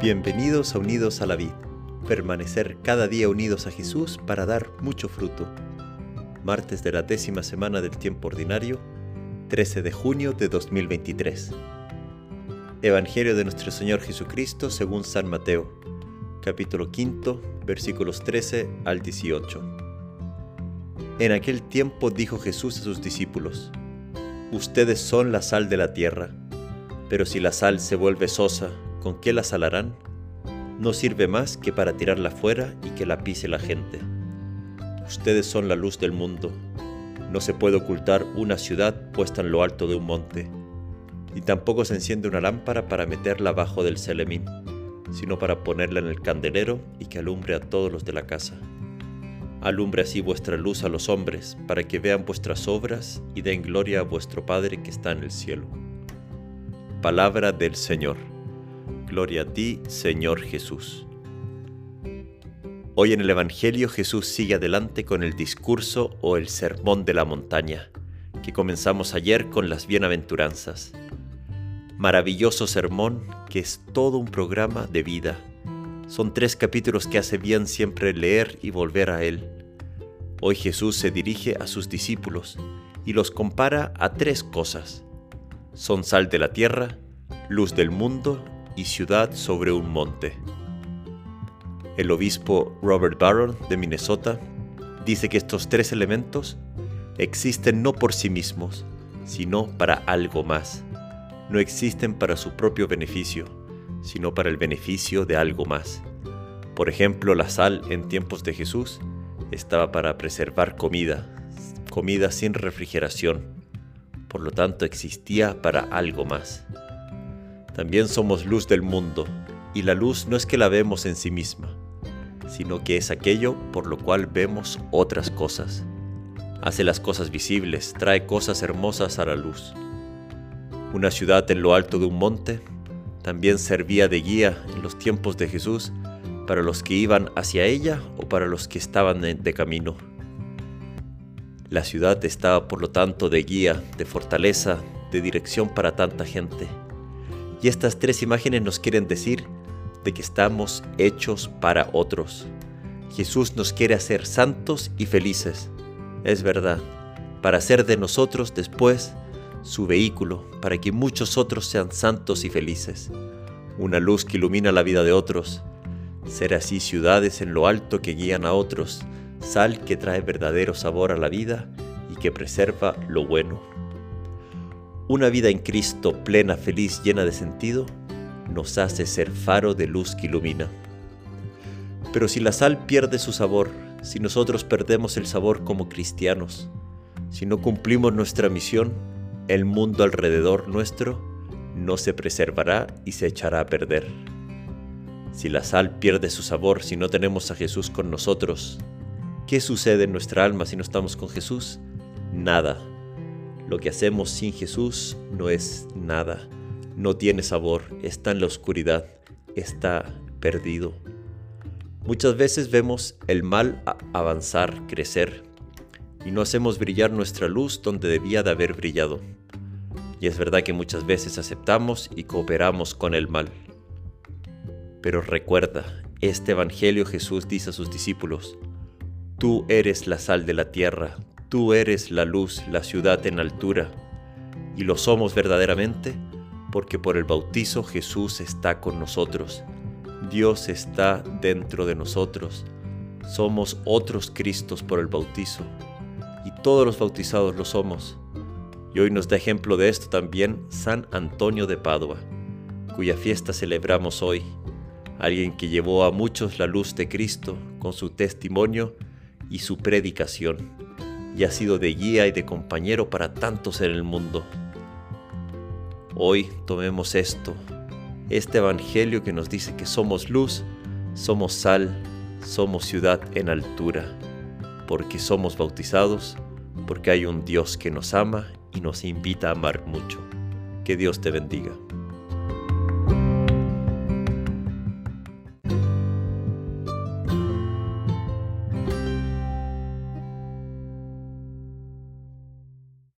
Bienvenidos a Unidos a la Vid, permanecer cada día unidos a Jesús para dar mucho fruto. Martes de la décima semana del tiempo ordinario, 13 de junio de 2023. Evangelio de nuestro Señor Jesucristo según San Mateo, capítulo 5, versículos 13 al 18. En aquel tiempo dijo Jesús a sus discípulos, Ustedes son la sal de la tierra, pero si la sal se vuelve sosa, ¿con qué la salarán? No sirve más que para tirarla fuera y que la pise la gente. Ustedes son la luz del mundo. No se puede ocultar una ciudad puesta en lo alto de un monte, y tampoco se enciende una lámpara para meterla abajo del celemín, sino para ponerla en el candelero y que alumbre a todos los de la casa. Alumbre así vuestra luz a los hombres, para que vean vuestras obras y den gloria a vuestro Padre que está en el cielo. Palabra del Señor. Gloria a ti, Señor Jesús. Hoy en el Evangelio Jesús sigue adelante con el discurso o el sermón de la montaña, que comenzamos ayer con las bienaventuranzas. Maravilloso sermón que es todo un programa de vida. Son tres capítulos que hace bien siempre leer y volver a él. Hoy Jesús se dirige a sus discípulos y los compara a tres cosas. Son sal de la tierra, luz del mundo y ciudad sobre un monte. El obispo Robert Barron de Minnesota dice que estos tres elementos existen no por sí mismos, sino para algo más. No existen para su propio beneficio, sino para el beneficio de algo más. Por ejemplo, la sal en tiempos de Jesús estaba para preservar comida, comida sin refrigeración. Por lo tanto, existía para algo más. También somos luz del mundo, y la luz no es que la vemos en sí misma, sino que es aquello por lo cual vemos otras cosas. Hace las cosas visibles, trae cosas hermosas a la luz. Una ciudad en lo alto de un monte también servía de guía en los tiempos de Jesús para los que iban hacia ella o para los que estaban de camino. La ciudad estaba por lo tanto de guía, de fortaleza, de dirección para tanta gente. Y estas tres imágenes nos quieren decir de que estamos hechos para otros. Jesús nos quiere hacer santos y felices. Es verdad, para hacer de nosotros después su vehículo, para que muchos otros sean santos y felices. Una luz que ilumina la vida de otros. Ser así ciudades en lo alto que guían a otros, sal que trae verdadero sabor a la vida y que preserva lo bueno. Una vida en Cristo plena, feliz, llena de sentido, nos hace ser faro de luz que ilumina. Pero si la sal pierde su sabor, si nosotros perdemos el sabor como cristianos, si no cumplimos nuestra misión, el mundo alrededor nuestro no se preservará y se echará a perder. Si la sal pierde su sabor, si no tenemos a Jesús con nosotros, ¿qué sucede en nuestra alma si no estamos con Jesús? Nada. Lo que hacemos sin Jesús no es nada, no tiene sabor, está en la oscuridad, está perdido. Muchas veces vemos el mal avanzar, crecer, y no hacemos brillar nuestra luz donde debía de haber brillado. Y es verdad que muchas veces aceptamos y cooperamos con el mal. Pero recuerda, este Evangelio Jesús dice a sus discípulos, Tú eres la sal de la tierra, Tú eres la luz, la ciudad en altura, y lo somos verdaderamente porque por el bautizo Jesús está con nosotros. Dios está dentro de nosotros. Somos otros Cristos por el bautizo. Y todos los bautizados lo somos. Y hoy nos da ejemplo de esto también San Antonio de Padua, cuya fiesta celebramos hoy. Alguien que llevó a muchos la luz de Cristo con su testimonio y su predicación y ha sido de guía y de compañero para tantos en el mundo. Hoy tomemos esto, este Evangelio que nos dice que somos luz, somos sal, somos ciudad en altura, porque somos bautizados, porque hay un Dios que nos ama y nos invita a amar mucho. Que Dios te bendiga.